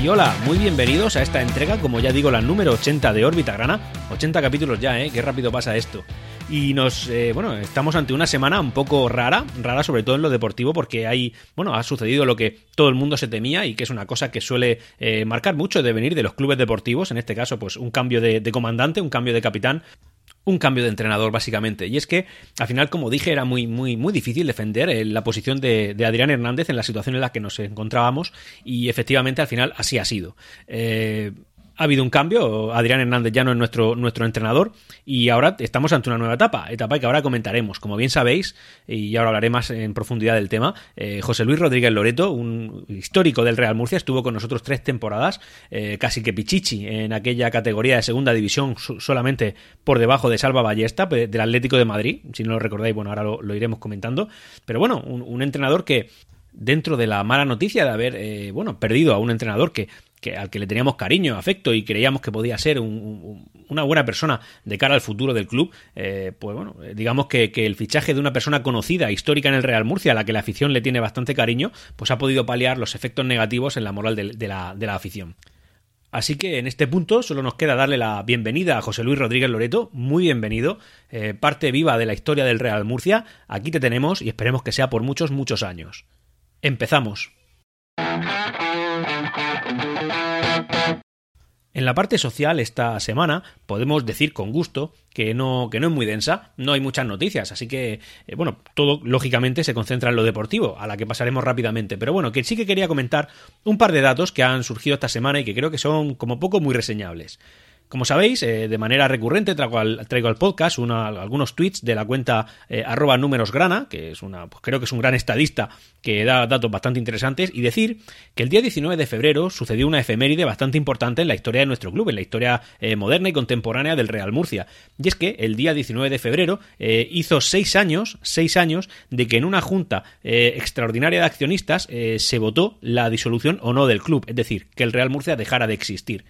Y hola, muy bienvenidos a esta entrega, como ya digo, la número 80 de Órbita Grana. 80 capítulos ya, ¿eh? Qué rápido pasa esto. Y nos, eh, bueno, estamos ante una semana un poco rara, rara sobre todo en lo deportivo, porque hay, bueno, ha sucedido lo que todo el mundo se temía y que es una cosa que suele eh, marcar mucho de venir de los clubes deportivos, en este caso, pues un cambio de, de comandante, un cambio de capitán, un cambio de entrenador básicamente. Y es que al final, como dije, era muy, muy, muy difícil defender eh, la posición de, de, Adrián Hernández en la situación en la que nos encontrábamos y efectivamente al final así ha sido. Eh, ha habido un cambio, Adrián Hernández ya no es nuestro, nuestro entrenador. Y ahora estamos ante una nueva etapa, etapa que ahora comentaremos. Como bien sabéis, y ahora hablaré más en profundidad del tema, eh, José Luis Rodríguez Loreto, un histórico del Real Murcia, estuvo con nosotros tres temporadas, eh, casi que pichichi en aquella categoría de segunda división, solamente por debajo de Salva Ballesta, del Atlético de Madrid, si no lo recordáis, bueno, ahora lo, iremos comentando, pero bueno, un, un entrenador que dentro de la mala noticia de haber eh, bueno perdido a un entrenador que que, al que le teníamos cariño, afecto y creíamos que podía ser un, un, una buena persona de cara al futuro del club, eh, pues bueno, digamos que, el fichaje de una persona conocida, histórica en el Real Murcia, a la que la afición le tiene bastante cariño, pues ha podido paliar los efectos negativos en la moral de, de, la, de la afición. Así que en este punto solo nos queda darle la bienvenida a José Luis Rodríguez Loreto, muy bienvenido, eh, parte viva de la historia del Real Murcia, aquí te tenemos y esperemos que sea por muchos, muchos años. Empezamos. En la parte social esta semana podemos decir con gusto que no, que no es muy densa, no hay muchas noticias, así que, eh, bueno, todo lógicamente se concentra en lo deportivo, a la que pasaremos rápidamente, pero bueno, que sí que quería comentar un par de datos que han surgido esta semana y que creo que son como poco muy reseñables. Como sabéis, eh, de manera recurrente traigo al, traigo al podcast algunos tweets de la cuenta eh, arroba númerosgrana, que es una, pues creo que es un gran estadista que da datos bastante interesantes, y decir que el día 19 de febrero sucedió una efeméride bastante importante en la historia de nuestro club, en la historia eh, moderna y contemporánea del Real Murcia. Y es que el día 19 de febrero eh, hizo seis años, seis años de que en una junta extraordinaria de accionistas se votó la disolución o no del club, es decir, que el Real Murcia dejara de existir.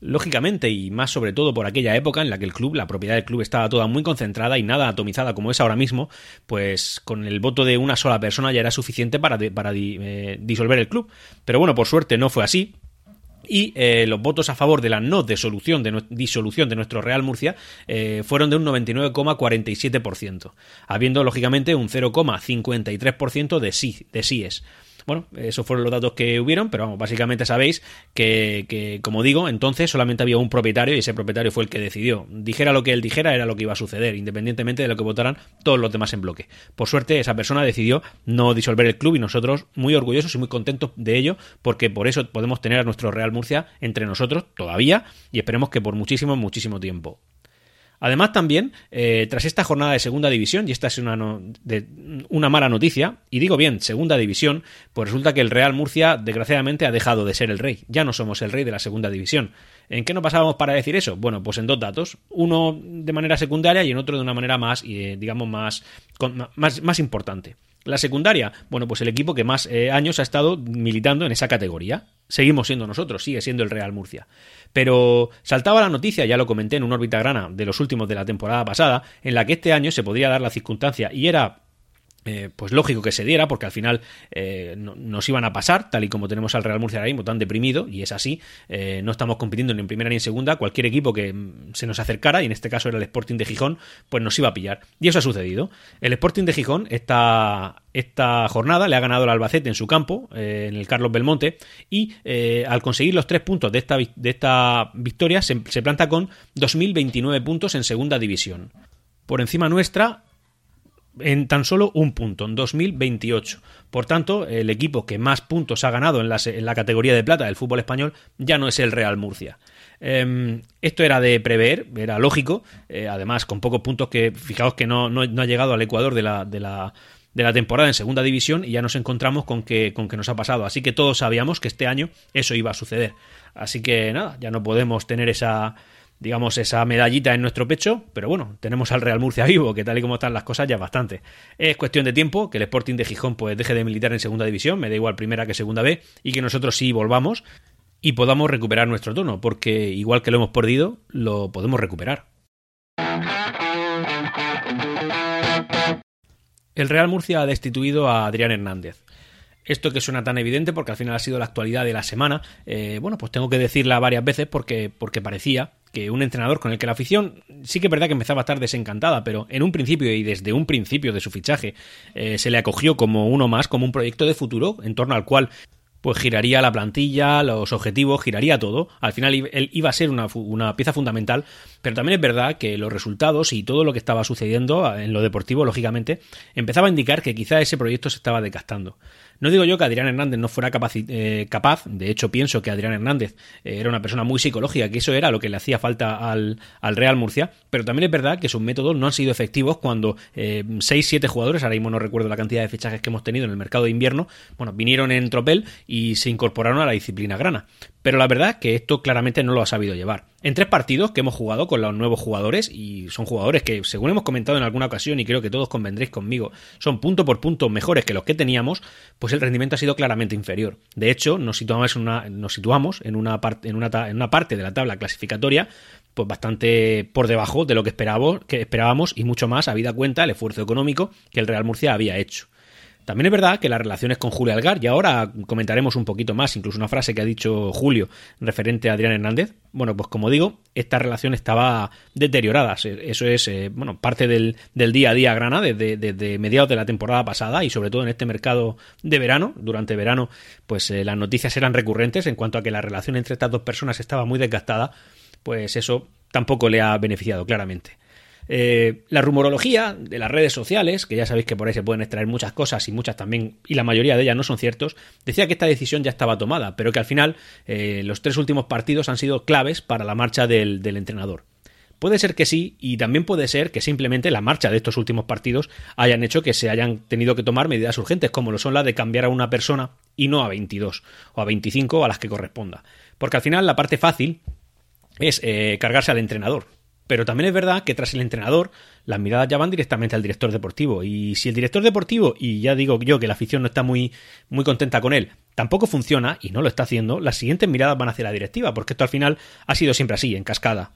Lógicamente, y más sobre todo por aquella época en la que el club, la propiedad del club estaba toda muy concentrada y nada atomizada como es ahora mismo, pues con el voto de una sola persona ya era suficiente para, para eh, disolver el club. Pero bueno, por suerte no fue así, y eh, los votos a favor de la no disolución de, disolución de nuestro Real Murcia eh, fueron de un 99,47%, habiendo lógicamente un 0,53% de sí, de síes. Bueno, esos fueron los datos que hubieron, pero vamos, básicamente sabéis que, que, como digo, entonces solamente había un propietario y ese propietario fue el que decidió. Dijera lo que él dijera, era lo que iba a suceder, independientemente de lo que votaran todos los demás en bloque. Por suerte, esa persona decidió no disolver el club y nosotros muy orgullosos y muy contentos de ello, porque por eso podemos tener a nuestro Real Murcia entre nosotros todavía y esperemos que por muchísimo, muchísimo tiempo. Además, también, eh, tras esta jornada de segunda división, y esta es una, no, de, una mala noticia, y digo bien, segunda división, pues resulta que el Real Murcia, desgraciadamente, ha dejado de ser el rey. Ya no somos el rey de la segunda división. ¿En qué nos pasábamos para decir eso? Bueno, pues en dos datos. Uno de manera secundaria y en otro de una manera más, eh, digamos, más, más, más importante. La secundaria, bueno, pues el equipo que más eh, años ha estado militando en esa categoría. Seguimos siendo nosotros, sigue siendo el Real Murcia. Pero saltaba la noticia, ya lo comenté en un órbita grana de los últimos de la temporada pasada, en la que este año se podría dar la circunstancia y era eh, pues lógico que se diera, porque al final eh, no, nos iban a pasar, tal y como tenemos al Real Murcia ahora mismo tan deprimido, y es así, eh, no estamos compitiendo ni en primera ni en segunda, cualquier equipo que se nos acercara, y en este caso era el Sporting de Gijón, pues nos iba a pillar. Y eso ha sucedido. El Sporting de Gijón, esta, esta jornada, le ha ganado el Albacete en su campo, en el Carlos Belmonte, y al conseguir los tres puntos de esta, de esta victoria, se, se planta con 2.029 puntos en segunda división. Por encima nuestra, en tan solo un punto, en 2028. Por tanto, el equipo que más puntos ha ganado en la, en la categoría de plata del fútbol español ya no es el Real Murcia. Eh, esto era de prever, era lógico, eh, además con pocos puntos que, fijaos que no, no, no ha llegado al Ecuador de la, de la, de la temporada en segunda división y ya nos encontramos con que, con que nos ha pasado. Así que todos sabíamos que este año eso iba a suceder. Así que nada, ya no podemos tener esa, digamos, esa medallita en nuestro pecho, pero bueno, tenemos al Real Murcia vivo, que tal y como están las cosas ya es bastante. Es cuestión de tiempo que el Sporting de Gijón pues deje de militar en segunda división, me da igual primera que segunda B, y que nosotros sí volvamos y podamos recuperar nuestro tono, porque igual que lo hemos perdido, lo podemos recuperar. El Real Murcia ha destituido a Adrián Hernández. Esto que suena tan evidente porque al final ha sido la actualidad de la semana, eh, bueno, pues tengo que decirla varias veces porque, porque parecía que un entrenador con el que la afición sí que es verdad que empezaba a estar desencantada, pero en un principio y desde un principio de su fichaje eh, se le acogió como uno más, como un proyecto de futuro en torno al cual pues giraría la plantilla, los objetivos, giraría todo. Al final él iba a ser una, una, pieza fundamental, pero también es verdad que los resultados y todo lo que estaba sucediendo en lo deportivo, lógicamente, empezaba a indicar que quizá ese proyecto se estaba desgastando. No digo yo que Adrián Hernández no fuera eh, capaz, de hecho pienso que Adrián Hernández eh, era una persona muy psicológica, que eso era lo que le hacía falta al, Real Murcia, pero también es verdad que sus métodos no han sido efectivos cuando 6-7 eh, jugadores, ahora mismo no recuerdo la cantidad de fichajes que hemos tenido en el mercado de invierno, bueno, vinieron en tropel y se incorporaron a la disciplina grana. Pero la verdad es que esto claramente no lo ha sabido llevar. En tres partidos que hemos jugado con los nuevos jugadores, y son jugadores que, según hemos comentado en alguna ocasión, y creo que todos convendréis conmigo, son punto por punto mejores que los que teníamos, pues el rendimiento ha sido claramente inferior. De hecho, nos situamos en una, en una, parte, en una parte de la tabla clasificatoria pues bastante por debajo de lo que esperábamos, que esperábamos y mucho más habida cuenta el esfuerzo económico que el Real Murcia había hecho. También es verdad que las relaciones con Julio Algar, y ahora comentaremos un poquito más, incluso una frase que ha dicho Julio referente a Adrián Hernández, bueno, pues como digo, esta relación estaba deteriorada. Eso es, eh, bueno, parte del, día a día grana desde, mediados de la temporada pasada y sobre todo en este mercado de verano. Durante verano, pues eh, las noticias eran recurrentes en cuanto a que la relación entre estas dos personas estaba muy desgastada, pues eso tampoco le ha beneficiado claramente. Eh, la rumorología de las redes sociales, que ya sabéis que por ahí se pueden extraer muchas cosas y muchas también, y la mayoría de ellas no son ciertos, decía que esta decisión ya estaba tomada, pero que al final eh, los tres últimos partidos han sido claves para la marcha del, entrenador. Puede ser que sí, y también puede ser que simplemente la marcha de estos últimos partidos hayan hecho que se hayan tenido que tomar medidas urgentes, como lo son las de cambiar a una persona y no a 22 o a 25 a las que corresponda. Porque al final la parte fácil es eh, cargarse al entrenador. Pero también es verdad que tras el entrenador, las miradas ya van directamente al director deportivo. Y si el director deportivo, y ya digo yo que la afición no está muy, muy contenta con él, tampoco funciona, y no lo está haciendo, las siguientes miradas van hacia la directiva, porque esto al final ha sido siempre así, en cascada.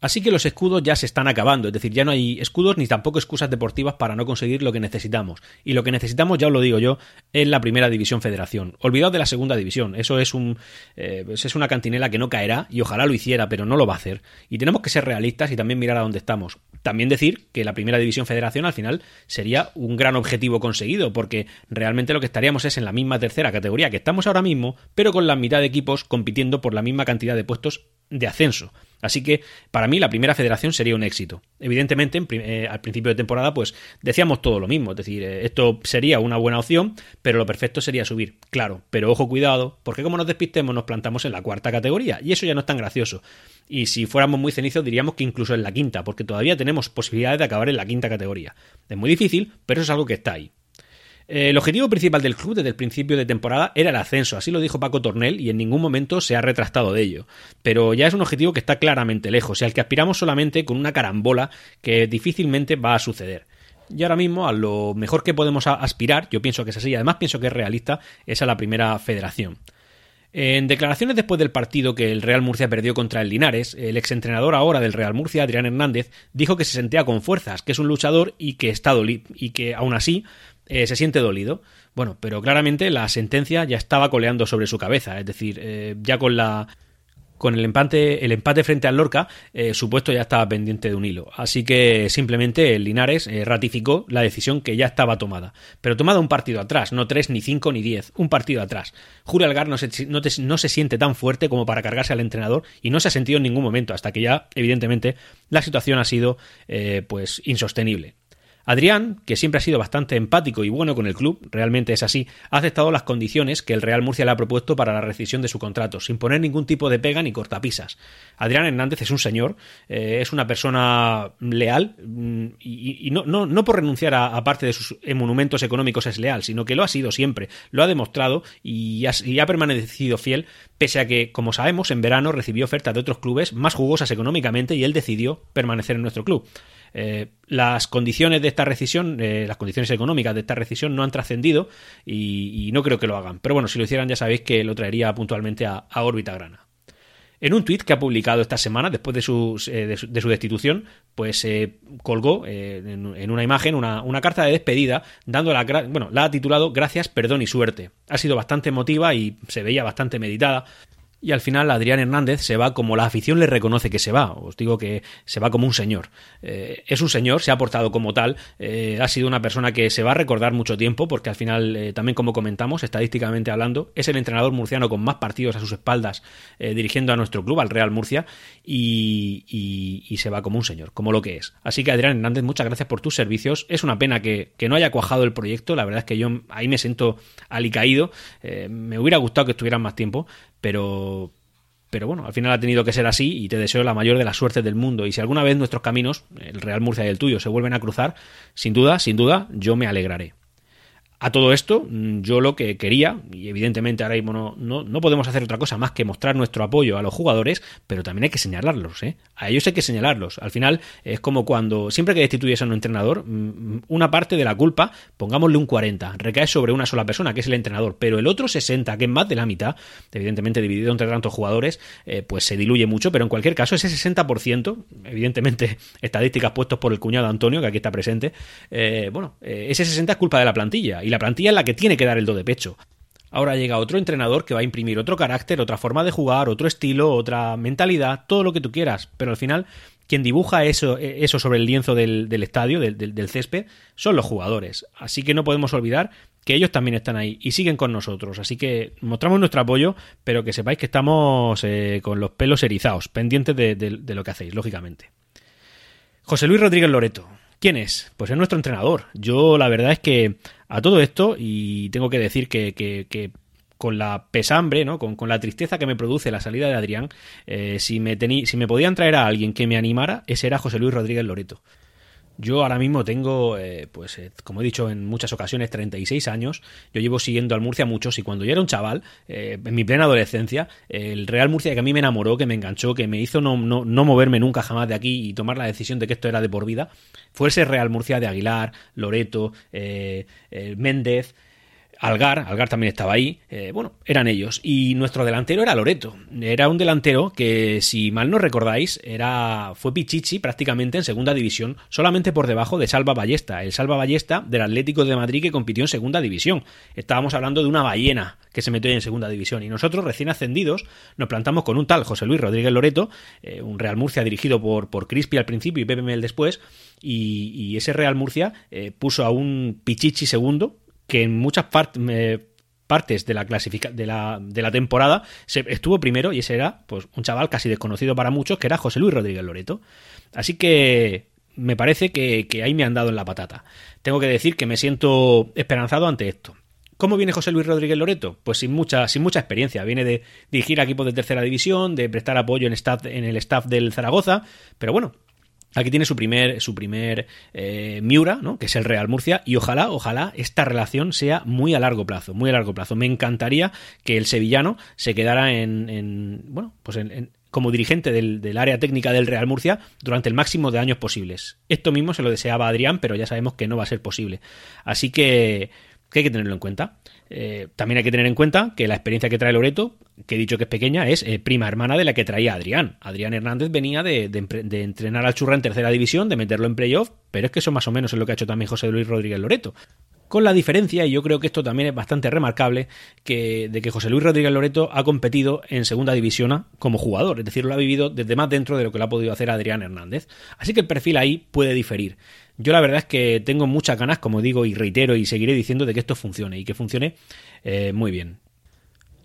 Así que los escudos ya se están acabando, es decir, ya no hay escudos ni tampoco excusas deportivas para no conseguir lo que necesitamos. Y lo que necesitamos, ya os lo digo yo, es la primera división federación. Olvidaos de la segunda división, eso es, un, eh, es una cantinela que no caerá y ojalá lo hiciera, pero no lo va a hacer. Y tenemos que ser realistas y también mirar a dónde estamos. También decir que la primera división federación al final sería un gran objetivo conseguido, porque realmente lo que estaríamos es en la misma tercera categoría que estamos ahora mismo, pero con la mitad de equipos compitiendo por la misma cantidad de puestos de ascenso. Así que para mí la primera federación sería un éxito. Evidentemente, eh, al principio de temporada, pues decíamos todo lo mismo. Es decir, eh, esto sería una buena opción, pero lo perfecto sería subir. Claro, pero ojo, cuidado, porque como nos despistemos, nos plantamos en la cuarta categoría. Y eso ya no es tan gracioso. Y si fuéramos muy cenizos, diríamos que incluso en la quinta, porque todavía tenemos posibilidades de acabar en la quinta categoría. Es muy difícil, pero eso es algo que está ahí. Eh, el objetivo principal del club desde el principio de temporada era el ascenso, así lo dijo Paco Tornel y en ningún momento se ha retractado de ello. Pero ya es un objetivo que está claramente lejos y al que aspiramos solamente con una carambola que difícilmente va a suceder. Y ahora mismo a lo mejor que podemos aspirar, yo pienso que es así, y además pienso que es realista, es a la primera federación. En declaraciones después del partido que el Real Murcia perdió contra el Linares, el exentrenador ahora del Real Murcia, Adrián Hernández, dijo que se sentía con fuerzas, que es un luchador y que está y que aún así eh, se siente dolido. Bueno, pero claramente la sentencia ya estaba coleando sobre su cabeza, es decir, eh, ya con la con el empate, el empate frente al Lorca, eh, su puesto ya estaba pendiente de un hilo. Así que simplemente Linares ratificó la decisión que ya estaba tomada. Pero tomada un partido atrás, no tres, ni cinco, ni diez, un partido atrás. Julio Algar no se, no, se siente tan fuerte como para cargarse al entrenador y no se ha sentido en ningún momento, hasta que ya, evidentemente, la situación ha sido pues insostenible. Adrián, que siempre ha sido bastante empático y bueno con el club, realmente es así, ha aceptado las condiciones que el Real Murcia le ha propuesto para la rescisión de su contrato, sin poner ningún tipo de pega ni cortapisas. Adrián Hernández es un señor, eh, es una persona leal mm, y, no, no, no, por renunciar a, parte de sus monumentos económicos es leal, sino que lo ha sido siempre, lo ha demostrado y y ha permanecido fiel, pese a que, como sabemos, en verano recibió ofertas de otros clubes más jugosas económicamente y él decidió permanecer en nuestro club. Eh, las condiciones de esta rescisión, eh, las condiciones económicas de esta rescisión no han trascendido y, no creo que lo hagan. Pero bueno, si lo hicieran ya sabéis que lo traería puntualmente a, órbita grana. En un tuit que ha publicado esta semana, después de su, eh, de su, destitución, pues colgó en, una imagen una, una, carta de despedida, dando la, bueno, la ha titulado Gracias, perdón y suerte. Ha sido bastante emotiva y se veía bastante meditada y al final Adrián Hernández se va como la afición le reconoce que se va. Os digo que se va como un señor. Eh, es un señor, se ha portado como tal, eh, ha sido una persona que se va a recordar mucho tiempo porque al final, eh, también como comentamos, estadísticamente hablando, es el entrenador murciano con más partidos a sus espaldas dirigiendo a nuestro club, al Real Murcia, y, y, se va como un señor, como lo que es. Así que Adrián Hernández, muchas gracias por tus servicios. Es una pena que, que no haya cuajado el proyecto, la verdad es que yo ahí me siento alicaído. me hubiera gustado que estuvieran más tiempo, pero pero bueno, al final ha tenido que ser así y te deseo la mayor de las suertes del mundo. Y si alguna vez nuestros caminos, el Real Murcia y el tuyo, se vuelven a cruzar, sin duda, sin duda, yo me alegraré. A todo esto, mm, yo lo que quería, y evidentemente ahora mismo no, no, podemos hacer otra cosa más que mostrar nuestro apoyo a los jugadores, pero también hay que señalarlos, ¿eh? A ellos hay que señalarlos. Al final es como cuando, siempre que destituyes a un entrenador, mm, una parte de la culpa, pongámosle un 40, recae sobre una sola persona, que es el entrenador, pero el otro 60, que es más de la mitad, evidentemente dividido entre tantos jugadores, eh, pues se diluye mucho, pero en cualquier caso ese 60%, evidentemente estadísticas puestos por el cuñado Antonio, que aquí está presente, eh, bueno, ese 60 es culpa de la plantilla, y la plantilla es la que tiene que dar el do de pecho. Ahora llega otro entrenador que va a imprimir otro carácter, otra forma de jugar, otro estilo, otra mentalidad, todo lo que tú quieras, pero al final quien dibuja eso, eso sobre el lienzo del, estadio, del, césped, son los jugadores. Así que no podemos olvidar que ellos también están ahí y siguen con nosotros. Así que mostramos nuestro apoyo, pero que sepáis que estamos eh, con los pelos erizados, pendientes de, de lo que hacéis, lógicamente. José Luis Rodríguez Loreto, ¿Quién es? Pues es nuestro entrenador. Yo la verdad es que a todo esto, y tengo que decir que, con la pesambre, ¿no? Con, la tristeza que me produce la salida de Adrián, eh, si, me si me podían traer a alguien que me animara, ese era José Luis Rodríguez Loreto. Yo ahora mismo tengo, eh, pues eh, como he dicho en muchas ocasiones, 36 años. Yo llevo siguiendo al Murcia muchos y cuando yo era un chaval, eh, en mi plena adolescencia, el Real Murcia que a mí me enamoró, que me enganchó, que me hizo no, no, no, moverme nunca jamás de aquí y tomar la decisión de que esto era de por vida, fue ese Real Murcia de Aguilar, Loreto, Méndez, Algar, Algar también estaba ahí, eh, bueno, eran ellos. Y nuestro delantero era Loreto. Era un delantero que, si mal no recordáis, era fue Pichichi prácticamente en segunda división, solamente por debajo de Salva Ballesta, el Salva Ballesta del Atlético de Madrid que compitió en segunda división. Estábamos hablando de una ballena que se metió en segunda división. Y nosotros, recién ascendidos, nos plantamos con un tal José Luis Rodríguez Loreto, eh, un Real Murcia dirigido por, por Crispi al principio y Pepe Mel después, y, ese Real Murcia eh, puso a un Pichichi segundo, que en muchas partes de la, de la, de la temporada se, estuvo primero y ese era pues un chaval casi desconocido para muchos que era José Luis Rodríguez Loreto. Así que me parece que, ahí me han dado en la patata. Tengo que decir que me siento esperanzado ante esto. ¿Cómo viene José Luis Rodríguez Loreto? Pues sin mucha, sin mucha experiencia. Viene de dirigir equipos de tercera división, de prestar apoyo en, staff, en el staff del Zaragoza, pero bueno, Aquí tiene su primer, su primer eh, Miura, ¿no? que es el Real Murcia, y ojalá, ojalá esta relación sea muy a largo plazo, muy a largo plazo. Me encantaría que el sevillano se quedara en, bueno, pues en, como dirigente del, del, área técnica del Real Murcia durante el máximo de años posibles. Esto mismo se lo deseaba Adrián, pero ya sabemos que no va a ser posible. Así que, que hay que tenerlo en cuenta. Eh, también hay que tener en cuenta que la experiencia que trae Loreto, que he dicho que es pequeña, es eh, prima hermana de la que traía Adrián. Adrián Hernández venía de, entrenar al Churra en tercera división, de meterlo en playoff, pero es que eso más o menos es lo que ha hecho también José Luis Rodríguez Loreto. Con la diferencia, y yo creo que esto también es bastante remarcable, que, de que José Luis Rodríguez Loreto ha competido en segunda división como jugador, es decir, lo ha vivido desde más dentro de lo que lo ha podido hacer Adrián Hernández. Así que el perfil ahí puede diferir. Yo la verdad es que tengo muchas ganas, como digo y reitero y seguiré diciendo, de que esto funcione y que funcione eh, muy bien.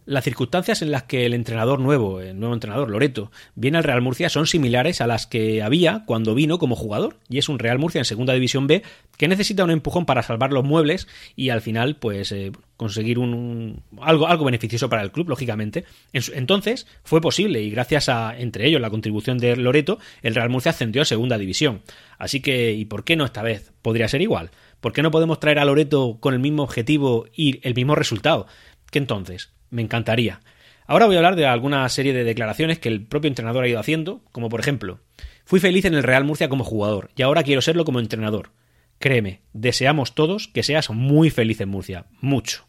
Las circunstancias en las que el entrenador nuevo, el nuevo entrenador Loreto, viene al Real Murcia son similares a las que había cuando vino como jugador. Y es un Real Murcia en Segunda División B que necesita un empujón para salvar los muebles y al final, pues, eh, conseguir un, algo, algo beneficioso para el club, lógicamente. Entonces fue posible y gracias a, entre ellos, la contribución de Loreto, el Real Murcia ascendió a Segunda División. Así que, ¿y por qué no esta vez? Podría ser igual. ¿Por qué no podemos traer a Loreto con el mismo objetivo y el mismo resultado? ¿Qué entonces? Me encantaría. Ahora voy a hablar de alguna serie de declaraciones que el propio entrenador ha ido haciendo, como por ejemplo, fui feliz en el Real Murcia como jugador y ahora quiero serlo como entrenador. Créeme, deseamos todos que seas muy feliz en Murcia, mucho.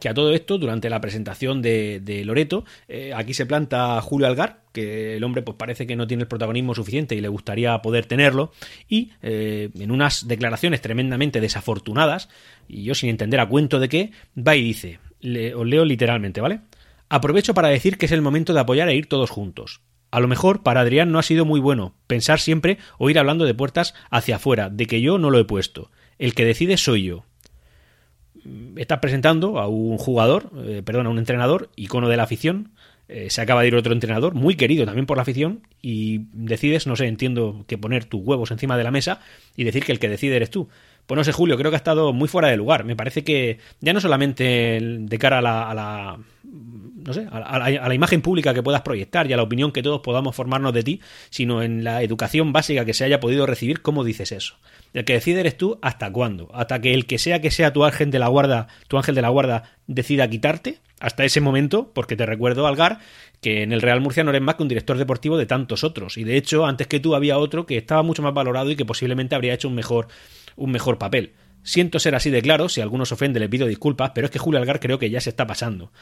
Que a todo esto, durante la presentación de, Loreto, eh, aquí se planta Julio Algar, que el hombre pues parece que no tiene el protagonismo suficiente y le gustaría poder tenerlo, y eh, en unas declaraciones tremendamente desafortunadas, y yo sin entender a cuento de qué, va y dice, le, os leo literalmente, ¿vale? Aprovecho para decir que es el momento de apoyar e ir todos juntos. A lo mejor para Adrián no ha sido muy bueno pensar siempre o ir hablando de puertas hacia afuera, de que yo no lo he puesto. El que decide soy yo. Estás presentando a un jugador, eh, perdón, a un entrenador, icono de la afición. Eh, se acaba de ir otro entrenador, muy querido también por la afición, y decides, no sé, entiendo que poner tus huevos encima de la mesa y decir que el que decide eres tú. Pues no sé, Julio, creo que ha estado muy fuera de lugar. Me parece que ya no solamente de cara a la, no sé, a la, imagen pública que puedas proyectar y a la opinión que todos podamos formarnos de ti, sino en la educación básica que se haya podido recibir, ¿cómo dices eso? El que decide eres tú hasta cuándo, hasta que el que sea que sea tu ángel de la guarda, tu ángel de la guarda decida quitarte, hasta ese momento, porque te recuerdo, Algar, que en el Real Murcia no eres más que un director deportivo de tantos otros, y de hecho, antes que tú había otro que estaba mucho más valorado y que posiblemente habría hecho un mejor un mejor papel. Siento ser así de claro, si alguno se ofende le pido disculpas, pero es que Julio Algar creo que ya se está pasando.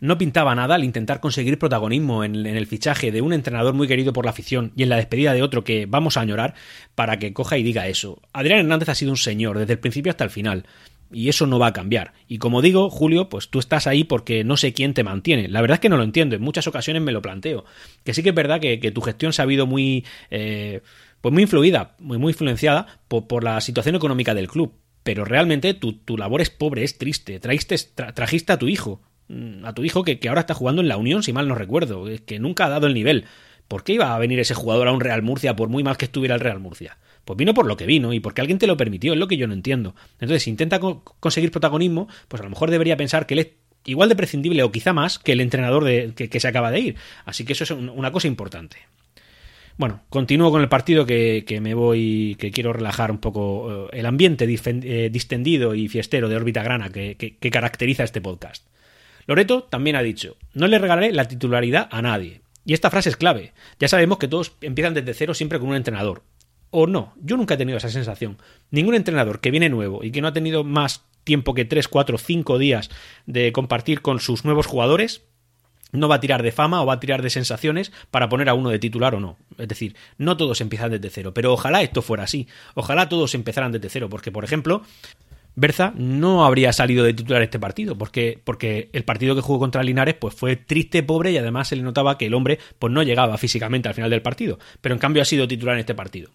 No pintaba nada al intentar conseguir protagonismo en, el fichaje de un entrenador muy querido por la afición y en la despedida de otro que vamos a añorar para que coja y diga eso. Adrián Hernández ha sido un señor desde el principio hasta el final y eso no va a cambiar. Y como digo, Julio, pues tú estás ahí porque no sé quién te mantiene. La verdad es que no lo entiendo, en muchas ocasiones me lo planteo. Que sí que es verdad que, tu gestión se ha habido muy... Eh, pues muy influida, muy, muy influenciada por, la situación económica del club. Pero realmente tu, labor es pobre, es triste. Traíste, trajiste a tu hijo, mm, a tu hijo que, que, ahora está jugando en la Unión, si mal no recuerdo, que nunca ha dado el nivel. ¿Por qué iba a venir ese jugador a un Real Murcia por muy mal que estuviera el Real Murcia? Pues vino por lo que vino y porque alguien te lo permitió, es lo que yo no entiendo. Entonces, si intenta conseguir protagonismo, pues a lo mejor debería pensar que él es igual de prescindible o quizá más que el entrenador de, que, se acaba de ir. Así que eso es una cosa importante. Bueno, continúo con el partido que, me voy, que quiero relajar un poco eh, el ambiente eh, distendido y fiestero de órbita grana que, que caracteriza este podcast. Loreto también ha dicho, no le regalaré la titularidad a nadie. Y esta frase es clave. Ya sabemos que todos empiezan desde cero siempre con un entrenador. O no, yo nunca he tenido esa sensación. Ningún entrenador que viene nuevo y que no ha tenido más tiempo que 3, 4, 5 días de compartir con sus nuevos jugadores, no va a tirar de fama o va a tirar de sensaciones para poner a uno de titular o no. Es decir, no todos empiezan desde cero, pero ojalá esto fuera así. Ojalá todos empezaran desde cero, porque, por ejemplo, Berza no habría salido de titular este partido, porque, porque el partido que jugó contra Linares pues fue triste, pobre y además se le notaba que el hombre pues no llegaba físicamente al final del partido, pero en cambio ha sido titular en este partido.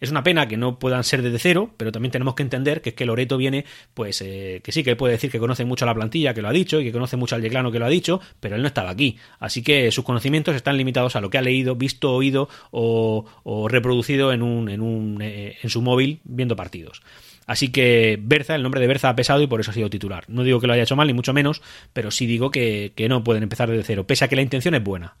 Es una pena que no puedan ser desde cero, pero también tenemos que entender que es que Loreto viene, pues eh, que sí, que puede decir que conoce mucho a la plantilla, que lo ha dicho, y que conoce mucho al Yeclano, que lo ha dicho, pero él no estaba aquí. Así que sus conocimientos están limitados a lo que ha leído, visto, oído o, reproducido en, un, en, un, eh, en su móvil viendo partidos. Así que Berza, el nombre de Berza ha pesado y por eso ha sido titular. No digo que lo haya hecho mal, ni mucho menos, pero sí digo que, que no pueden empezar desde cero, pese a que la intención es buena.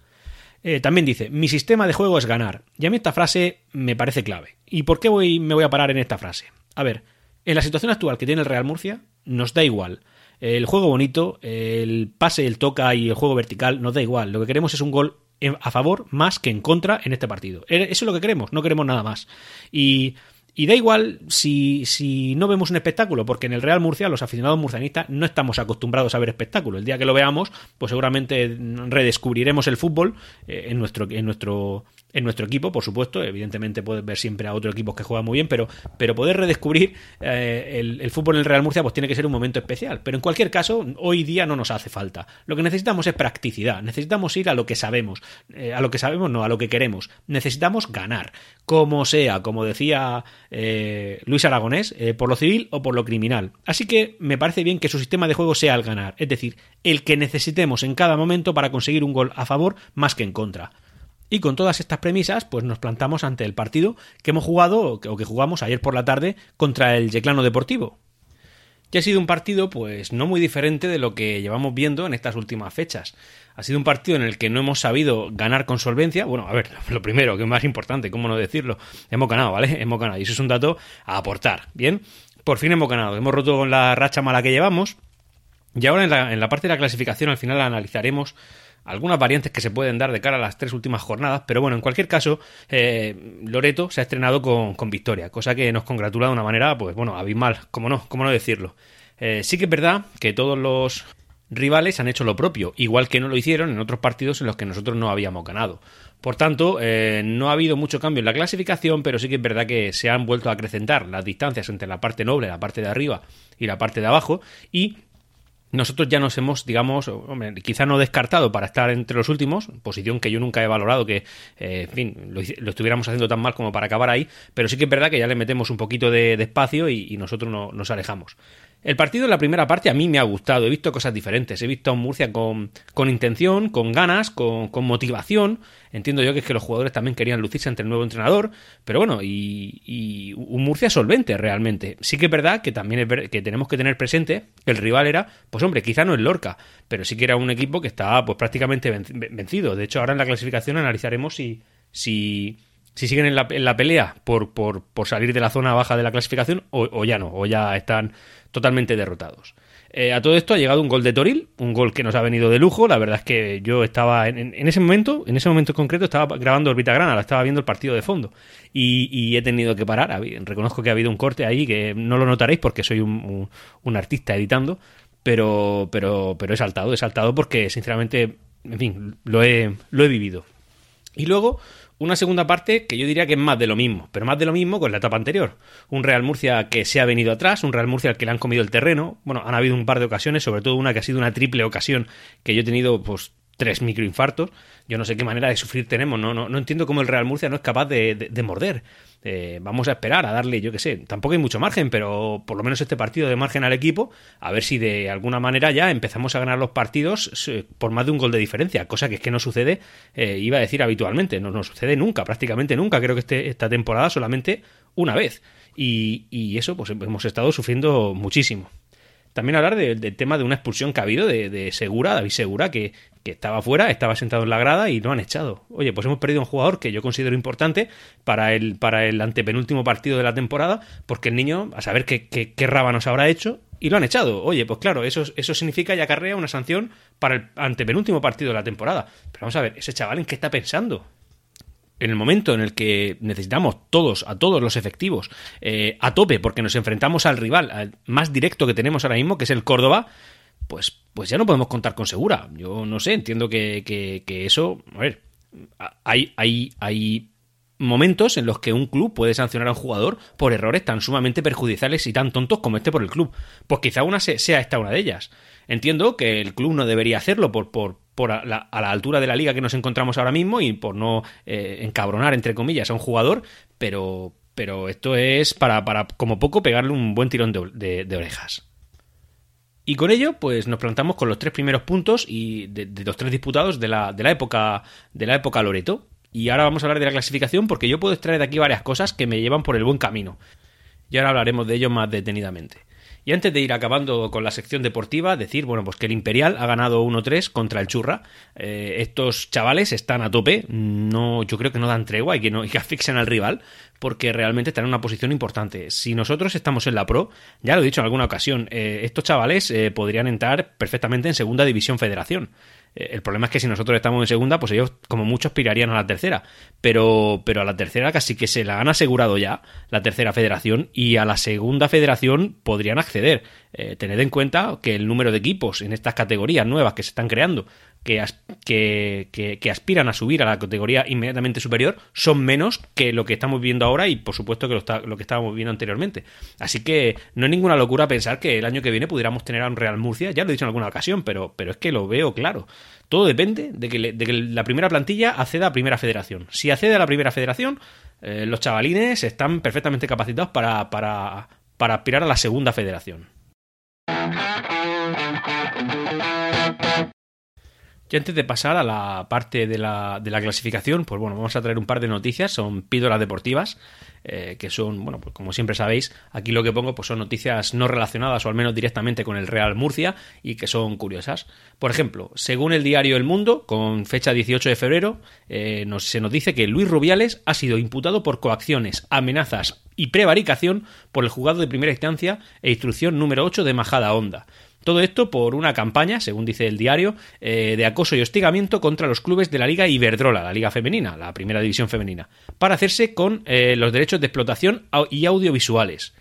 Eh, también dice, mi sistema de juego es ganar. Y a mí esta frase me parece clave. ¿Y por qué voy, me voy a parar en esta frase? A ver, en la situación actual que tiene el Real Murcia, nos da igual. El juego bonito, el pase, el toca y el juego vertical, nos da igual. Lo que queremos es un gol a favor más que en contra en este partido. Eso es lo que queremos, no queremos nada más. Y y da igual si, si no vemos un espectáculo, porque en el Real Murcia los aficionados murcianistas no estamos acostumbrados a ver espectáculo. El día que lo veamos, pues seguramente redescubriremos el fútbol eh, en nuestro, en nuestro en nuestro equipo, por supuesto. Evidentemente puedes ver siempre a otros equipos que juegan muy bien, pero, pero poder redescubrir eh, el, fútbol en el Real Murcia pues tiene que ser un momento especial. Pero en cualquier caso, hoy día no nos hace falta. Lo que necesitamos es practicidad. Necesitamos ir a lo que sabemos. Eh, a lo que sabemos, no, a lo que queremos. Necesitamos ganar. Como sea, como decía eh, Luis Aragonés, por lo civil o por lo criminal. Así que me parece bien que su sistema de juego sea el ganar. Es decir, el que necesitemos en cada momento para conseguir un gol a favor más que en contra. Y con todas estas premisas, pues nos plantamos ante el partido que hemos jugado o que jugamos ayer por la tarde contra el Yeclano Deportivo. Que ha sido un partido, pues no muy diferente de lo que llevamos viendo en estas últimas fechas. Ha sido un partido en el que no hemos sabido ganar con solvencia. Bueno, a ver, lo primero, que es más importante, cómo no decirlo. Hemos ganado, ¿vale? Hemos ganado. Y eso es un dato a aportar. Bien, por fin hemos ganado. Hemos roto con la racha mala que llevamos. Y ahora en la, en la parte de la clasificación, al final analizaremos algunas variantes que se pueden dar de cara a las tres últimas jornadas, pero bueno, en cualquier caso, eh, Loreto se ha estrenado con, victoria, cosa que nos congratula de una manera, pues bueno, abismal, como no, cómo no decirlo. Eh, sí que es verdad que todos los rivales han hecho lo propio, igual que no lo hicieron en otros partidos en los que nosotros no habíamos ganado. Por tanto, eh, no ha habido mucho cambio en la clasificación, pero sí que es verdad que se han vuelto a acrecentar las distancias entre la parte noble, la parte de arriba y la parte de abajo, y nosotros ya nos hemos, digamos, hombre, quizá no descartado para estar entre los últimos, posición que yo nunca he valorado que, eh, en fin, lo, estuviéramos haciendo tan mal como para acabar ahí, pero sí que es verdad que ya le metemos un poquito de, espacio y, nosotros no, nos alejamos. El partido en la primera parte a mí me ha gustado, he visto cosas diferentes, he visto a un Murcia con, con intención, con ganas, con, con, motivación. Entiendo yo que es que los jugadores también querían lucirse ante el nuevo entrenador, pero bueno, y, y un Murcia solvente realmente. Sí que es verdad que también es que tenemos que tener presente que el rival era, pues hombre, quizá no el Lorca, pero sí que era un equipo que estaba pues prácticamente vencido. De hecho, ahora en la clasificación analizaremos si, si si siguen en la, en la pelea por, por, por, salir de la zona baja de la clasificación o, ya no, o ya están totalmente derrotados. Eh, a todo esto ha llegado un gol de Toril, un gol que nos ha venido de lujo. La verdad es que yo estaba en, en ese momento, en ese momento concreto, estaba grabando Orbita Grana, la estaba viendo el partido de fondo y, he tenido que parar. Reconozco que ha habido un corte ahí que no lo notaréis porque soy un, un, artista editando, pero, pero, pero he saltado, he saltado porque sinceramente, en fin, lo he, lo he vivido. Y luego una segunda parte que yo diría que es más de lo mismo, pero más de lo mismo con la etapa anterior. Un Real Murcia que se ha venido atrás, un Real Murcia al que le han comido el terreno. Bueno, han habido un par de ocasiones, sobre todo una que ha sido una triple ocasión que yo he tenido pues tres microinfartos. Yo no sé qué manera de sufrir tenemos. No, no, no entiendo cómo el Real Murcia no es capaz de, morder. Eh, vamos a esperar a darle, yo qué sé, tampoco hay mucho margen, pero por lo menos este partido de margen al equipo, a ver si de alguna manera ya empezamos a ganar los partidos por más de un gol de diferencia, cosa que es que no sucede, eh, iba a decir habitualmente, no nos sucede nunca, prácticamente nunca. Creo que este, esta temporada solamente una vez. Y, y eso, pues hemos estado sufriendo muchísimo. También hablar del tema de una expulsión que ha habido de, Segura, David Segura, que, estaba fuera, estaba sentado en la grada y lo han echado. Oye, pues hemos perdido un jugador que yo considero importante para el, para el antepenúltimo partido de la temporada, porque el niño, a saber qué, qué, qué nos habrá hecho, y lo han echado. Oye, pues claro, eso, eso significa y acarrea una sanción para el antepenúltimo partido de la temporada. Pero vamos a ver, ese chaval en qué está pensando en el momento en el que necesitamos todos, a todos los efectivos, eh, a tope, porque nos enfrentamos al rival más directo que tenemos ahora mismo, que es el Córdoba, pues, pues ya no podemos contar con Segura. Yo no sé, entiendo que, que, eso, a ver, hay, hay, hay momentos en los que un club puede sancionar a un jugador por errores tan sumamente perjudiciales y tan tontos como este por el club. Pues quizá una sea esta una de ellas. Entiendo que el club no debería hacerlo por, por, por a la, altura de la liga que nos encontramos ahora mismo y por no eh, encabronar, entre comillas, a un jugador, pero, pero esto es para, para, como poco, pegarle un buen tirón de, orejas. Y con ello, pues nos plantamos con los tres primeros puntos y de, los tres disputados de la, de la época de la época Loreto. Y ahora vamos a hablar de la clasificación porque yo puedo extraer de aquí varias cosas que me llevan por el buen camino. Y ahora hablaremos de ello más detenidamente. Y antes de ir acabando con la sección deportiva, decir, bueno, pues que el Imperial ha ganado 1-3 contra el Churra. Eh, estos chavales están a tope, no, yo creo que no dan tregua y que, no, y que al rival, porque realmente están en una posición importante. Si nosotros estamos en la Pro, ya lo he dicho en alguna ocasión, eh, estos chavales eh, podrían entrar perfectamente en Segunda División Federación. Eh, el problema es que si nosotros estamos en segunda, pues ellos como muchos aspirarían a la tercera. Pero, pero a la tercera casi que se la han asegurado ya, la tercera federación, y a la segunda federación podrían acceder. Eh, tened en cuenta que el número de equipos en estas categorías nuevas que se están creando, que, aspiran a subir a la categoría inmediatamente superior son menos que lo que estamos viendo ahora y por supuesto que lo, que estábamos viendo anteriormente. Así que no es ninguna locura pensar que el año que viene pudiéramos tener a un Real Murcia, ya lo he dicho en alguna ocasión, pero, pero es que lo veo claro. Todo depende de que, la primera plantilla acceda a primera federación. Si accede a la primera federación, eh, los chavalines están perfectamente capacitados para, para aspirar a la segunda federación. Y antes de pasar a la parte de la, clasificación, pues bueno, vamos a traer un par de noticias, son píldoras deportivas, eh, que son, bueno, pues como siempre sabéis, aquí lo que pongo pues son noticias no relacionadas o al menos directamente con el Real Murcia y que son curiosas. Por ejemplo, según el diario El Mundo, con fecha 18 de febrero, eh, se nos dice que Luis Rubiales ha sido imputado por coacciones, amenazas y prevaricación por el juzgado de primera instancia e instrucción número 8 de Majada Honda. Todo esto por una campaña, según dice el diario, eh, de acoso y hostigamiento contra los clubes de la Liga Iberdrola, la Liga Femenina, la primera división femenina, para hacerse con eh, los derechos de explotación y audiovisuales.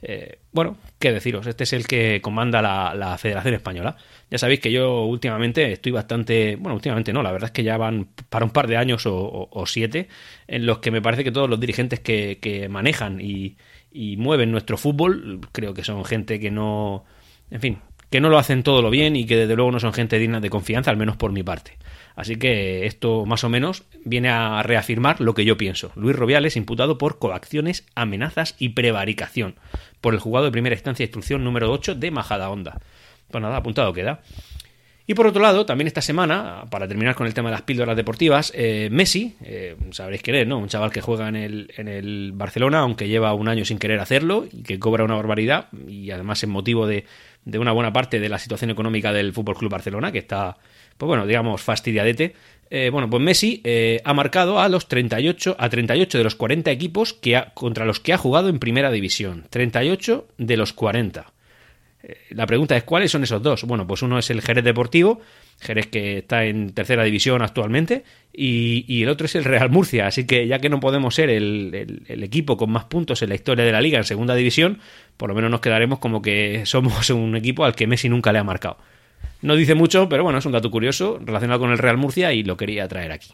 Eh, bueno, qué deciros, este es el que comanda la, Federación Española. Ya sabéis que yo últimamente estoy bastante, bueno, últimamente no, la verdad es que ya van para un par de años o, siete en los que me parece que todos los dirigentes que, manejan y, y mueven nuestro fútbol, creo que son gente que no, en fin, que no lo hacen todo lo bien y que desde luego no son gente digna de confianza, al menos por mi parte. Así que esto más o menos viene a reafirmar lo que yo pienso. Luis Robiales imputado por coacciones, amenazas y prevaricación por el juzgado de primera instancia de instrucción número 8 de Majada Honda. Pues nada, apuntado queda. Y por otro lado, también esta semana, para terminar con el tema de las píldoras deportivas, eh, Messi, eh, sabréis quién es, ¿no? Un chaval que juega en el, en el Barcelona, aunque lleva un año sin querer hacerlo y que cobra una barbaridad y además es motivo de, de una buena parte de la situación económica del Fútbol Club Barcelona, que está, pues bueno, digamos, fastidiadete. Eh, bueno, pues Messi eh, ha marcado a los 38, a 38 de los 40 equipos que contra los que ha jugado en primera división. 38 de los 40. La pregunta es, ¿cuáles son esos dos? Bueno, pues uno es el Jerez Deportivo, Jerez que está en tercera división actualmente, y, el otro es el Real Murcia. Así que ya que no podemos ser el, equipo con más puntos en la historia de la liga en segunda división, por lo menos nos quedaremos como que somos un equipo al que Messi nunca le ha marcado. No dice mucho, pero bueno, es un dato curioso relacionado con el Real Murcia y lo quería traer aquí.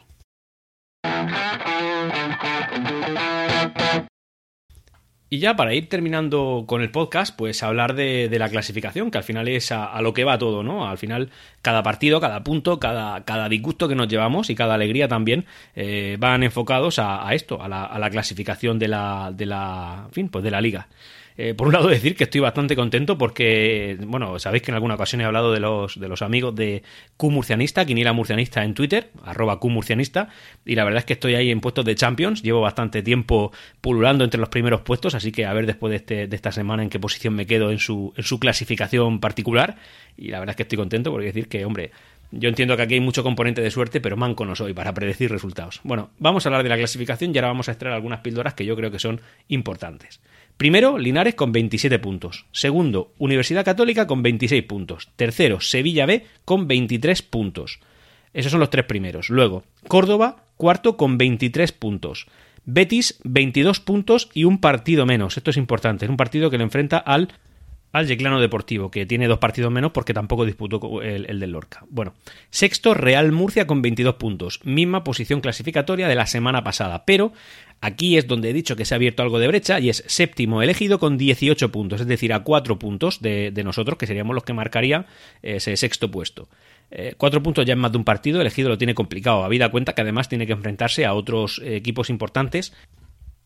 Y ya para ir terminando con el podcast, pues hablar de, la clasificación, que al final es a, lo que va todo, ¿no? Al final, cada partido, cada punto, cada, cada disgusto que nos llevamos y cada alegría también eh, van enfocados a, esto, a la, a la, clasificación de la, de la, fin, pues de la liga. Eh, por un lado decir que estoy bastante contento porque, bueno, sabéis que en alguna ocasión he hablado de los, de los amigos de Q Murcianista, Quiniela Murcianista en Twitter, arroba Q Murcianista, y la verdad es que estoy ahí en puestos de Champions, llevo bastante tiempo pululando entre los primeros puestos, así que a ver después de, este, de esta semana en qué posición me quedo en su, en su clasificación particular, y la verdad es que estoy contento porque decir que, hombre, yo entiendo que aquí hay mucho componente de suerte, pero manco no soy para predecir resultados. Bueno, vamos a hablar de la clasificación y ahora vamos a extraer algunas píldoras que yo creo que son importantes. Primero, Linares con 27 puntos. Segundo, Universidad Católica con 26 puntos. Tercero, Sevilla B con 23 puntos. Esos son los tres primeros. Luego, Córdoba, cuarto con 23 puntos. Betis, 22 puntos y un partido menos. Esto es importante. Es un partido que le enfrenta al al Yeclano Deportivo, que tiene dos partidos menos porque tampoco disputó el, el, del Lorca. Bueno, sexto Real Murcia con 22 puntos, misma posición clasificatoria de la semana pasada, pero aquí es donde he dicho que se ha abierto algo de brecha y es séptimo elegido con 18 puntos, es decir, a cuatro puntos de, nosotros, que seríamos los que marcarían ese sexto puesto. Eh, cuatro puntos ya en más de un partido, elegido lo tiene complicado, habida cuenta que además tiene que enfrentarse a otros equipos importantes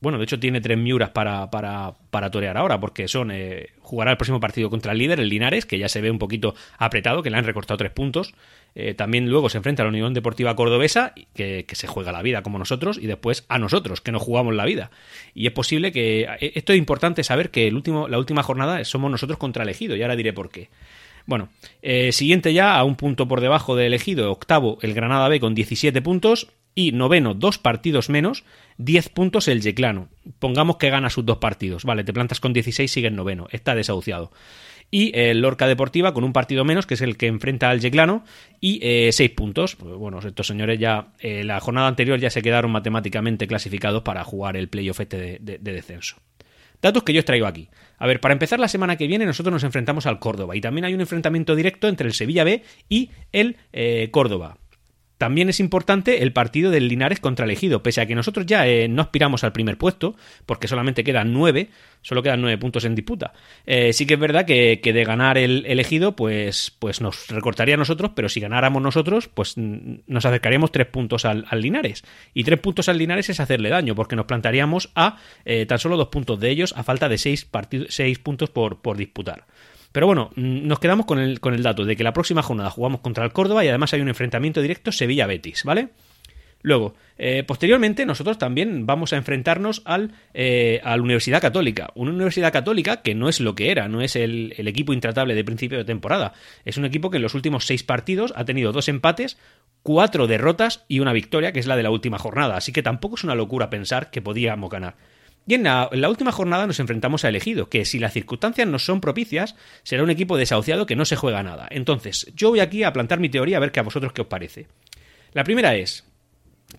bueno, de hecho tiene tres miuras para, para, para torear ahora, porque son eh, jugará el próximo partido contra el líder, el Linares, que ya se ve un poquito apretado, que le han recortado tres puntos. Eh, también luego se enfrenta a la Unión Deportiva Cordobesa, que, que, se juega la vida como nosotros, y después a nosotros, que no jugamos la vida. Y es posible que. Eh, esto es importante saber que el último, la última jornada somos nosotros contra elegido, y ahora diré por qué. Bueno, siguiente ya, a un punto por debajo de elegido, octavo el Granada B con 17 puntos, y noveno, dos partidos menos, 10 puntos el Yeclano. Pongamos que gana sus dos partidos. Vale, te plantas con 16, sigue en noveno. Está desahuciado. Y el Lorca Deportiva con un partido menos, que es el que enfrenta al Yeclano, y eh, 6 puntos. Pues, bueno, estos señores ya, eh, la jornada anterior ya se quedaron matemáticamente clasificados para jugar el playoff este de descenso. Datos que yo os traigo aquí. A ver, para empezar la semana que viene nosotros nos enfrentamos al Córdoba y también hay un enfrentamiento directo entre el Sevilla B y el eh, Córdoba. También es importante el partido del Linares contra el Ejido, pese a que nosotros ya eh, no aspiramos al primer puesto, porque solamente quedan nueve, solo quedan nueve puntos en disputa. Eh, sí que es verdad que, de ganar el elegido, pues, pues nos recortaría a nosotros, pero si ganáramos nosotros, pues nos acercaríamos tres puntos al, Linares. Y tres puntos al Linares es hacerle daño, porque nos plantaríamos a eh, tan solo dos puntos de ellos, a falta de seis, puntos por disputar. Pero bueno, mm, nos quedamos con el, con el dato de que la próxima jornada jugamos contra el Córdoba y además hay un enfrentamiento directo Sevilla-Betis, ¿vale? Luego, eh, posteriormente, nosotros también vamos a enfrentarnos al, eh, a la Universidad Católica. Una Universidad Católica que no es lo que era, no es el, el, equipo intratable de principio de temporada. Es un equipo que en los últimos seis partidos ha tenido dos empates, cuatro derrotas y una victoria, que es la de la última jornada. Así que tampoco es una locura pensar que podíamos ganar. Y en la, última jornada nos enfrentamos a Elegido, que si las circunstancias no son propicias, será un equipo desahuciado que no se juega nada. Entonces, yo voy aquí a plantar mi teoría a ver qué a vosotros qué os parece. La primera es,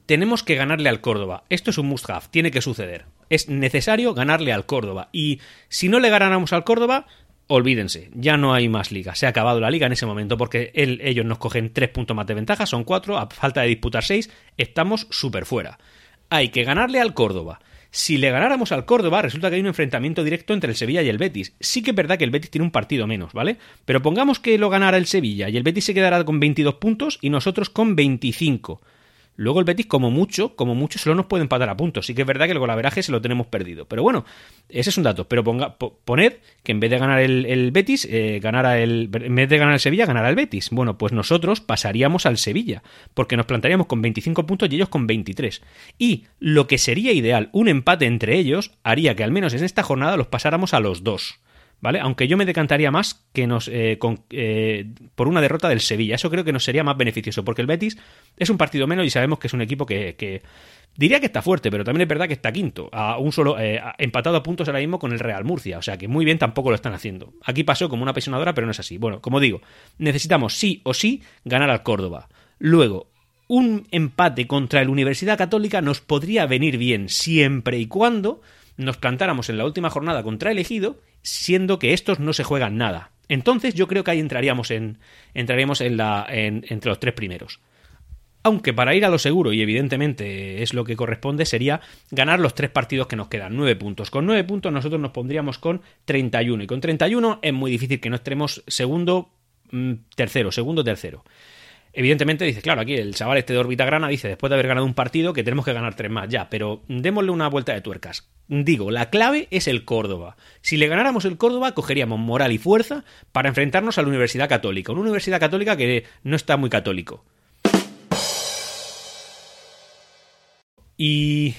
tenemos que ganarle al Córdoba. Esto es un must have, tiene que suceder. Es necesario ganarle al Córdoba. Y si no le ganáramos al Córdoba, olvídense, ya no hay más liga. Se ha acabado la liga en ese momento porque ellos nos cogen tres puntos más de ventaja, son cuatro, a falta de disputar seis, estamos súper fuera. Hay que ganarle al Córdoba. Si le ganáramos al Córdoba, resulta que hay un enfrentamiento directo entre el Sevilla y el Betis. Sí que es verdad que el Betis tiene un partido menos, ¿vale? Pero pongamos que lo ganara el Sevilla y el Betis se quedará con 22 puntos y nosotros con 25. Luego el Betis, como mucho, como mucho, solo nos puede empatar a puntos. Sí que es verdad que el golaveraje se lo tenemos perdido. Pero bueno, ese es un dato. Pero ponga, poned que en vez de ganar el, Betis, eh, ganara el, en vez de ganar el Sevilla, ganara el Betis. Bueno, pues nosotros pasaríamos al Sevilla. Porque nos plantaríamos con 25 puntos y ellos con 23. Y lo que sería ideal, un empate entre ellos, haría que al menos en esta jornada los pasáramos a los dos. ¿Vale? Aunque yo me decantaría más que nos eh, eh, por una derrota del Sevilla. Eso creo que nos sería más beneficioso, porque el Betis es un partido menos y sabemos que es un equipo que, diría que está fuerte, pero también es verdad que está quinto, a un solo eh, empatado a puntos ahora mismo con el Real Murcia, o sea que muy bien tampoco lo están haciendo. Aquí pasó como una apasionadora, pero no es así. Bueno, como digo, necesitamos sí o sí ganar al Córdoba. Luego, un empate contra el Universidad Católica nos podría venir bien siempre y cuando nos plantáramos en la última jornada contra el Ejido siendo que estos no se juegan nada. Entonces yo creo que ahí entraríamos en entraríamos en la entre los tres primeros. Aunque para ir a lo seguro, y evidentemente es lo que corresponde, sería ganar los tres partidos que nos quedan, nueve puntos. Con nueve puntos nosotros nos pondríamos con 31. Y con 31 es muy difícil que no estemos segundo, mm, tercero, segundo, tercero. Evidentemente dice, claro, aquí el chaval este de órbita grana dice, después de haber ganado un partido, que tenemos que ganar tres más, ya, pero démosle una vuelta de tuercas. Digo, la clave es el Córdoba. Si le ganáramos el Córdoba, cogeríamos moral y fuerza para enfrentarnos a la Universidad Católica, una Universidad Católica que no está muy católico. Y,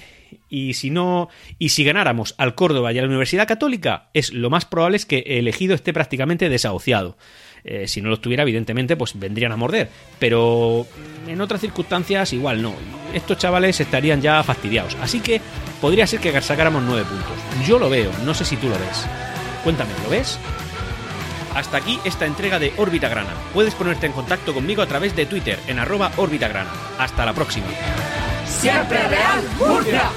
y si no y si ganáramos al Córdoba y a la Universidad Católica, es lo más probable es que el elegido esté prácticamente desahuciado. Eh, si no lo estuviera, evidentemente, pues vendrían a morder. Pero en otras circunstancias, igual no. Estos chavales estarían ya fastidiados. Así que podría ser que sacáramos nueve puntos. Yo lo veo, no sé si tú lo ves. Cuéntame, ¿lo ves? Hasta aquí esta entrega de Órbita Grana. Puedes ponerte en contacto conmigo a través de Twitter en arroba Órbita Grana. Hasta la próxima. Siempre Real Murcia.